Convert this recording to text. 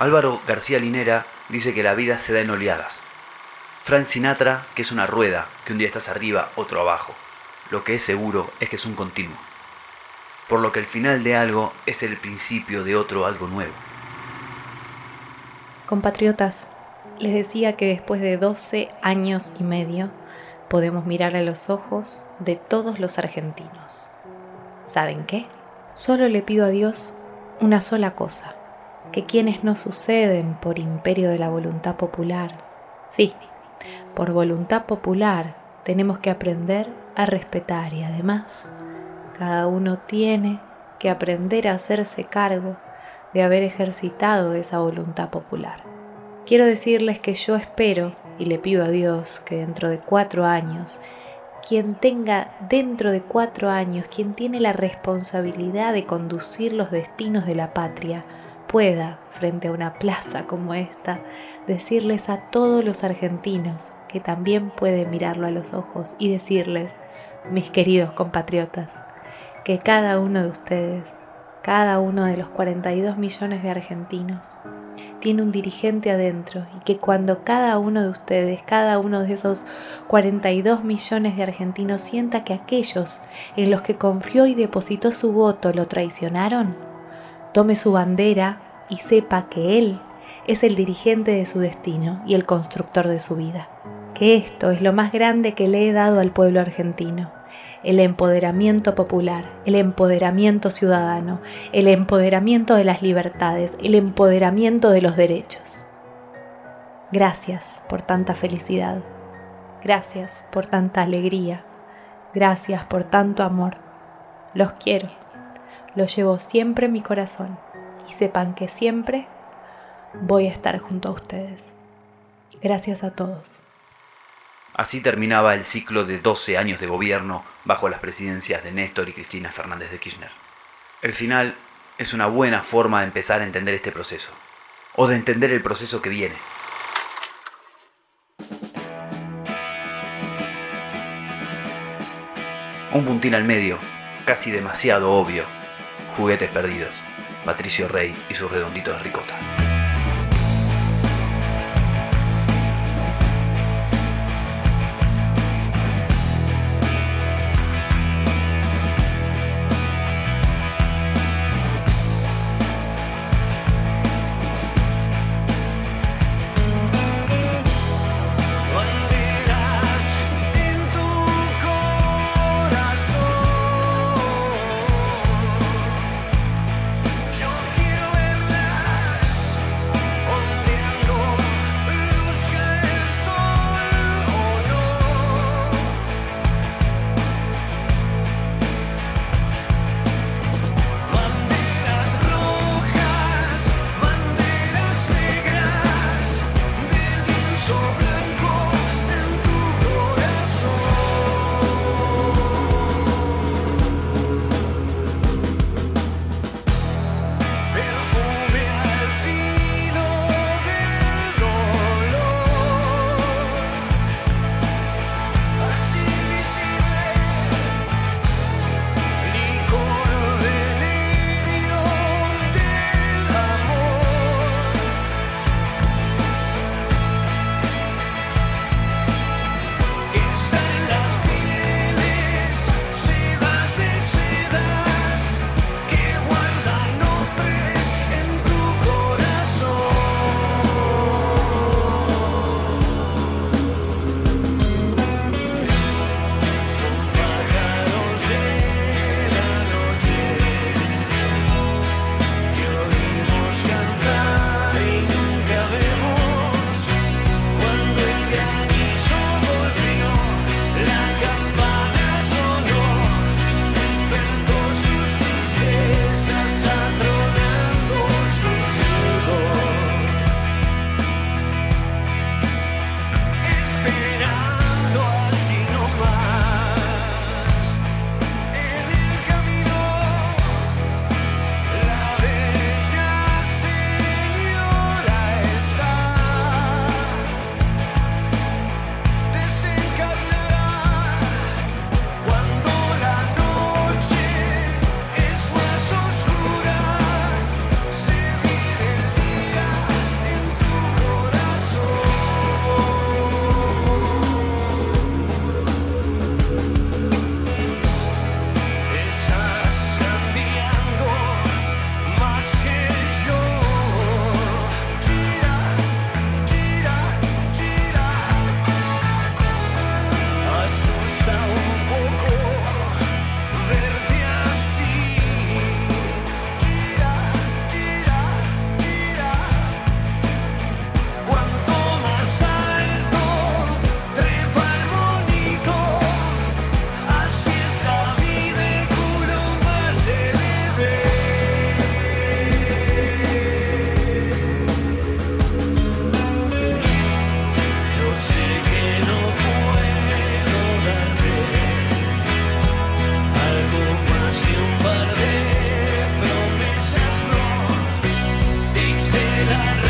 Álvaro García Linera dice que la vida se da en oleadas. Frank Sinatra que es una rueda, que un día estás arriba, otro abajo. Lo que es seguro es que es un continuo. Por lo que el final de algo es el principio de otro algo nuevo. Compatriotas, les decía que después de 12 años y medio podemos mirar a los ojos de todos los argentinos. ¿Saben qué? Solo le pido a Dios una sola cosa, que quienes no suceden por imperio de la voluntad popular, sí, por voluntad popular tenemos que aprender a respetar y además cada uno tiene que aprender a hacerse cargo de haber ejercitado esa voluntad popular. Quiero decirles que yo espero y le pido a Dios que dentro de cuatro años, quien tenga dentro de cuatro años, quien tiene la responsabilidad de conducir los destinos de la patria, pueda, frente a una plaza como esta, decirles a todos los argentinos que también puede mirarlo a los ojos y decirles, mis queridos compatriotas, que cada uno de ustedes cada uno de los 42 millones de argentinos tiene un dirigente adentro y que cuando cada uno de ustedes, cada uno de esos 42 millones de argentinos sienta que aquellos en los que confió y depositó su voto lo traicionaron, tome su bandera y sepa que él es el dirigente de su destino y el constructor de su vida. Que esto es lo más grande que le he dado al pueblo argentino el empoderamiento popular, el empoderamiento ciudadano, el empoderamiento de las libertades, el empoderamiento de los derechos. Gracias por tanta felicidad, gracias por tanta alegría, gracias por tanto amor. Los quiero, los llevo siempre en mi corazón y sepan que siempre voy a estar junto a ustedes. Gracias a todos. Así terminaba el ciclo de 12 años de gobierno bajo las presidencias de Néstor y Cristina Fernández de Kirchner. El final es una buena forma de empezar a entender este proceso, o de entender el proceso que viene. Un puntín al medio, casi demasiado obvio. Juguetes perdidos. Patricio Rey y sus redonditos de ricota. Can't